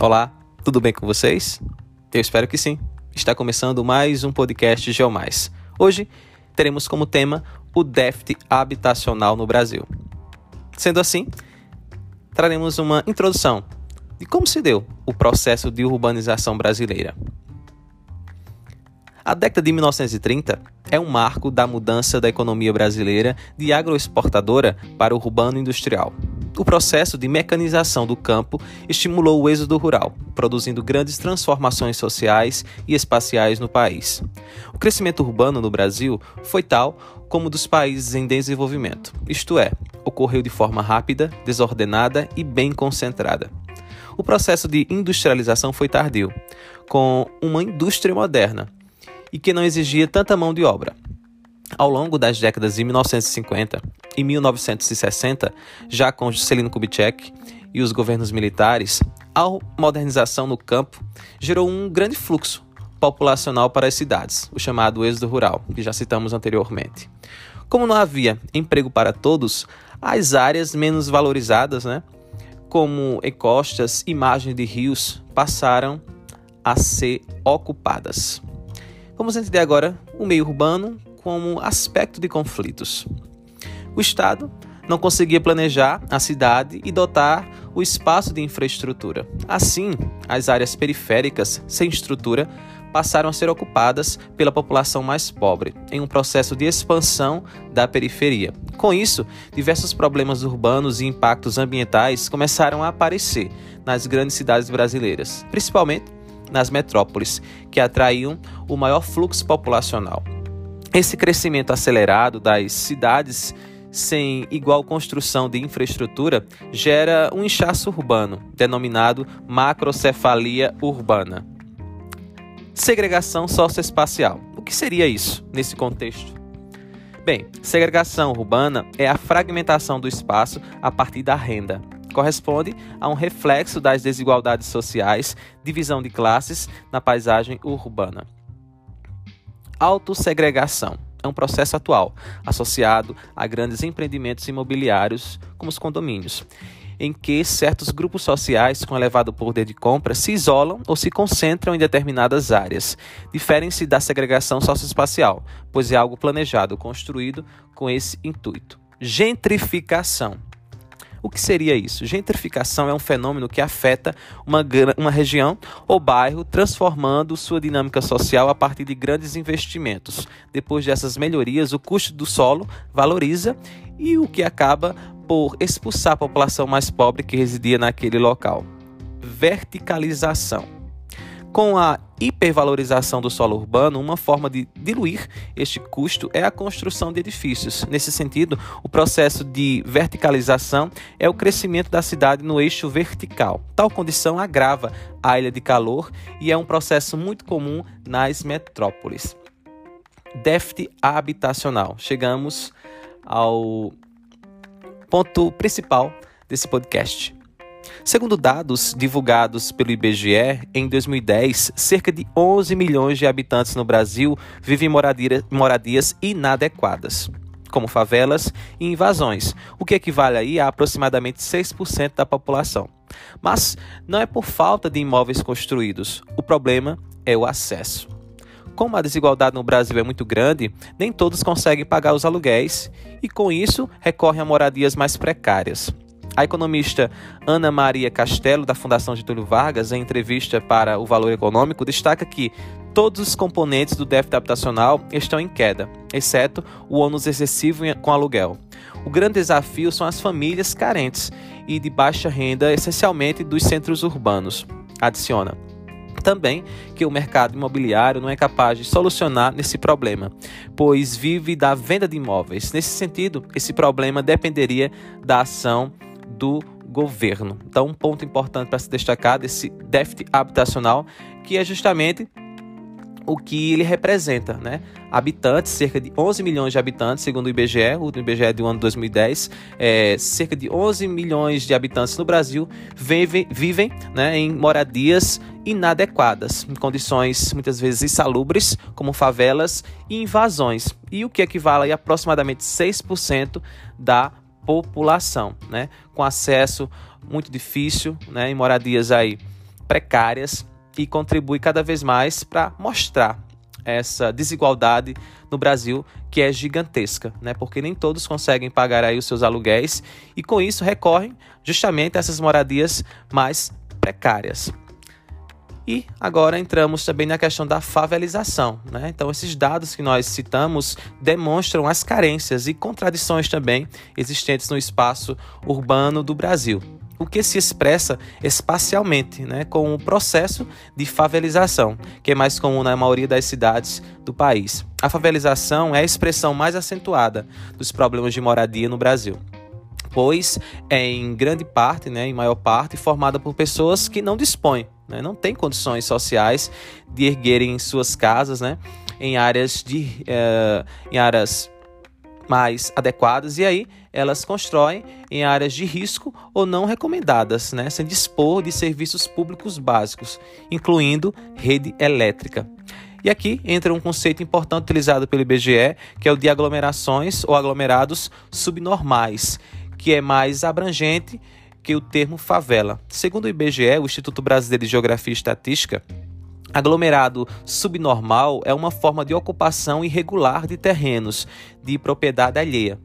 Olá, tudo bem com vocês? Eu espero que sim. Está começando mais um podcast Geomais. Hoje teremos como tema o déficit habitacional no Brasil. Sendo assim, traremos uma introdução de como se deu o processo de urbanização brasileira. A década de 1930 é um marco da mudança da economia brasileira de agroexportadora para o urbano industrial. O processo de mecanização do campo estimulou o êxodo rural, produzindo grandes transformações sociais e espaciais no país. O crescimento urbano no Brasil foi tal como dos países em desenvolvimento, isto é, ocorreu de forma rápida, desordenada e bem concentrada. O processo de industrialização foi tardio, com uma indústria moderna e que não exigia tanta mão de obra. Ao longo das décadas de 1950 e 1960, já com Juscelino Kubitschek e os governos militares, a modernização no campo gerou um grande fluxo populacional para as cidades, o chamado êxodo rural, que já citamos anteriormente. Como não havia emprego para todos, as áreas menos valorizadas, né, como encostas e margens de rios, passaram a ser ocupadas. Vamos entender agora o meio urbano como aspecto de conflitos. O Estado não conseguia planejar a cidade e dotar o espaço de infraestrutura. Assim, as áreas periféricas sem estrutura passaram a ser ocupadas pela população mais pobre, em um processo de expansão da periferia. Com isso, diversos problemas urbanos e impactos ambientais começaram a aparecer nas grandes cidades brasileiras, principalmente nas metrópoles, que atraíam o maior fluxo populacional. Esse crescimento acelerado das cidades sem igual construção de infraestrutura gera um inchaço urbano, denominado macrocefalia urbana. Segregação socioespacial. O que seria isso nesse contexto? Bem, segregação urbana é a fragmentação do espaço a partir da renda. Corresponde a um reflexo das desigualdades sociais, divisão de classes na paisagem urbana. Autossegregação é um processo atual, associado a grandes empreendimentos imobiliários, como os condomínios, em que certos grupos sociais com elevado poder de compra se isolam ou se concentram em determinadas áreas. Diferem-se da segregação socioespacial, pois é algo planejado, construído com esse intuito. Gentrificação o que seria isso? Gentrificação é um fenômeno que afeta uma, uma região ou bairro, transformando sua dinâmica social a partir de grandes investimentos. Depois dessas melhorias, o custo do solo valoriza e o que acaba por expulsar a população mais pobre que residia naquele local. Verticalização. Com a hipervalorização do solo urbano, uma forma de diluir este custo é a construção de edifícios. Nesse sentido, o processo de verticalização é o crescimento da cidade no eixo vertical. Tal condição agrava a ilha de calor e é um processo muito comum nas metrópoles. Déficit habitacional. Chegamos ao ponto principal desse podcast. Segundo dados divulgados pelo IBGE, em 2010, cerca de 11 milhões de habitantes no Brasil vivem em moradias inadequadas, como favelas e invasões, o que equivale aí a aproximadamente 6% da população. Mas não é por falta de imóveis construídos, o problema é o acesso. Como a desigualdade no Brasil é muito grande, nem todos conseguem pagar os aluguéis e, com isso, recorrem a moradias mais precárias. A economista Ana Maria Castelo, da Fundação Getúlio Vargas, em entrevista para o Valor Econômico, destaca que todos os componentes do déficit habitacional estão em queda, exceto o ônus excessivo com aluguel. O grande desafio são as famílias carentes e de baixa renda, essencialmente dos centros urbanos. Adiciona também que o mercado imobiliário não é capaz de solucionar nesse problema, pois vive da venda de imóveis. Nesse sentido, esse problema dependeria da ação do governo. Então, um ponto importante para se destacar desse déficit habitacional, que é justamente o que ele representa, né? Habitantes, cerca de 11 milhões de habitantes, segundo o IBGE, o IBGE do ano 2010, é, cerca de 11 milhões de habitantes no Brasil vivem, vivem né, em moradias inadequadas, em condições muitas vezes insalubres, como favelas e invasões, e o que equivale a aproximadamente 6% da população, né? Com acesso muito difícil, né? Em moradias aí precárias e contribui cada vez mais para mostrar essa desigualdade no Brasil que é gigantesca, né? Porque nem todos conseguem pagar aí os seus aluguéis e com isso recorrem justamente a essas moradias mais precárias. E agora entramos também na questão da favelização. Né? Então, esses dados que nós citamos demonstram as carências e contradições também existentes no espaço urbano do Brasil o que se expressa espacialmente, né, com o processo de favelização, que é mais comum na maioria das cidades do país. A favelização é a expressão mais acentuada dos problemas de moradia no Brasil pois é em grande parte, né, em maior parte, formada por pessoas que não dispõem, né, não têm condições sociais de erguerem suas casas, né, em áreas de, uh, em áreas mais adequadas. E aí elas constroem em áreas de risco ou não recomendadas, né, sem dispor de serviços públicos básicos, incluindo rede elétrica. E aqui entra um conceito importante utilizado pelo IBGE, que é o de aglomerações ou aglomerados subnormais, que é mais abrangente que o termo favela. Segundo o IBGE, o Instituto Brasileiro de Geografia e Estatística, Aglomerado subnormal é uma forma de ocupação irregular de terrenos de propriedade alheia,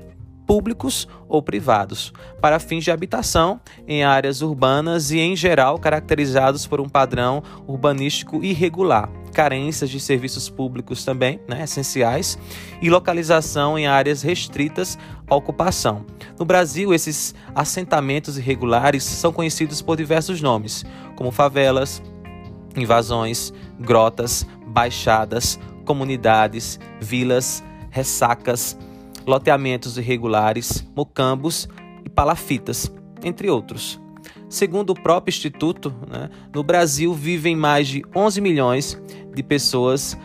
públicos ou privados, para fins de habitação em áreas urbanas e, em geral, caracterizados por um padrão urbanístico irregular, carências de serviços públicos também, né, essenciais, e localização em áreas restritas à ocupação. No Brasil, esses assentamentos irregulares são conhecidos por diversos nomes, como favelas, invasões, grotas, baixadas, comunidades, vilas, ressacas, loteamentos irregulares, mocambos e palafitas, entre outros. Segundo o próprio Instituto, né, no Brasil vivem mais de 11 milhões de pessoas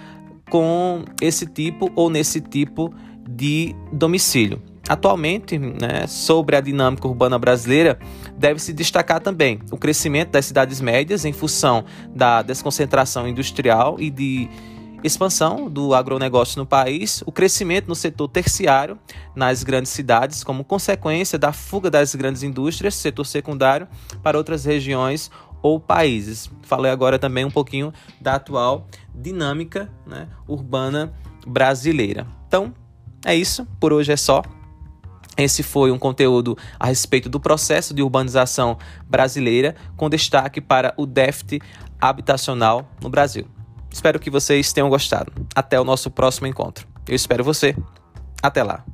com esse tipo ou nesse tipo de domicílio. Atualmente, né, sobre a dinâmica urbana brasileira, deve-se destacar também o crescimento das cidades médias em função da desconcentração industrial e de expansão do agronegócio no país, o crescimento no setor terciário nas grandes cidades, como consequência da fuga das grandes indústrias, setor secundário, para outras regiões ou países. Falei agora também um pouquinho da atual dinâmica né, urbana brasileira. Então, é isso. Por hoje é só. Esse foi um conteúdo a respeito do processo de urbanização brasileira, com destaque para o déficit habitacional no Brasil. Espero que vocês tenham gostado. Até o nosso próximo encontro. Eu espero você. Até lá.